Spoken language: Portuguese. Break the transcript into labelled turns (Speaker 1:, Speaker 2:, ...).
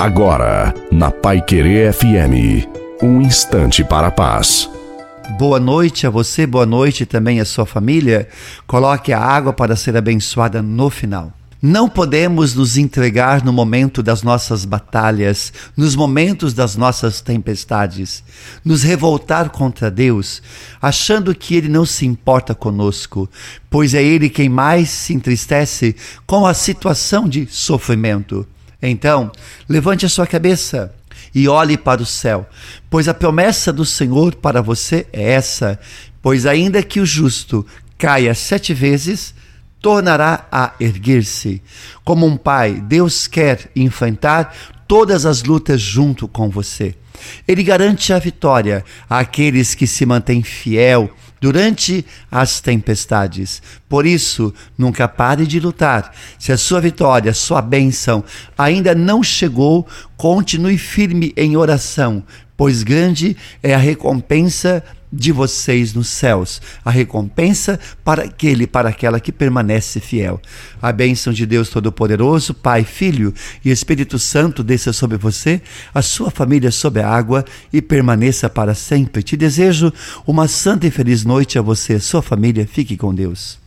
Speaker 1: Agora, na Pai Querer FM, um instante para a paz.
Speaker 2: Boa noite a você, boa noite também à sua família. Coloque a água para ser abençoada no final. Não podemos nos entregar no momento das nossas batalhas, nos momentos das nossas tempestades, nos revoltar contra Deus, achando que Ele não se importa conosco, pois é Ele quem mais se entristece com a situação de sofrimento. Então, levante a sua cabeça e olhe para o céu, pois a promessa do Senhor para você é essa: pois ainda que o justo caia sete vezes, tornará a erguer-se. Como um pai, Deus quer enfrentar todas as lutas junto com você. Ele garante a vitória àqueles que se mantêm fiel durante as tempestades. Por isso, nunca pare de lutar. Se a sua vitória, sua bênção ainda não chegou, continue firme em oração, pois grande é a recompensa de vocês nos céus, a recompensa para aquele, para aquela que permanece fiel. A bênção de Deus Todo-Poderoso, Pai, Filho e Espírito Santo desça sobre você, a sua família sob a água e permaneça para sempre. Te desejo uma santa e feliz noite a você, sua família. Fique com Deus.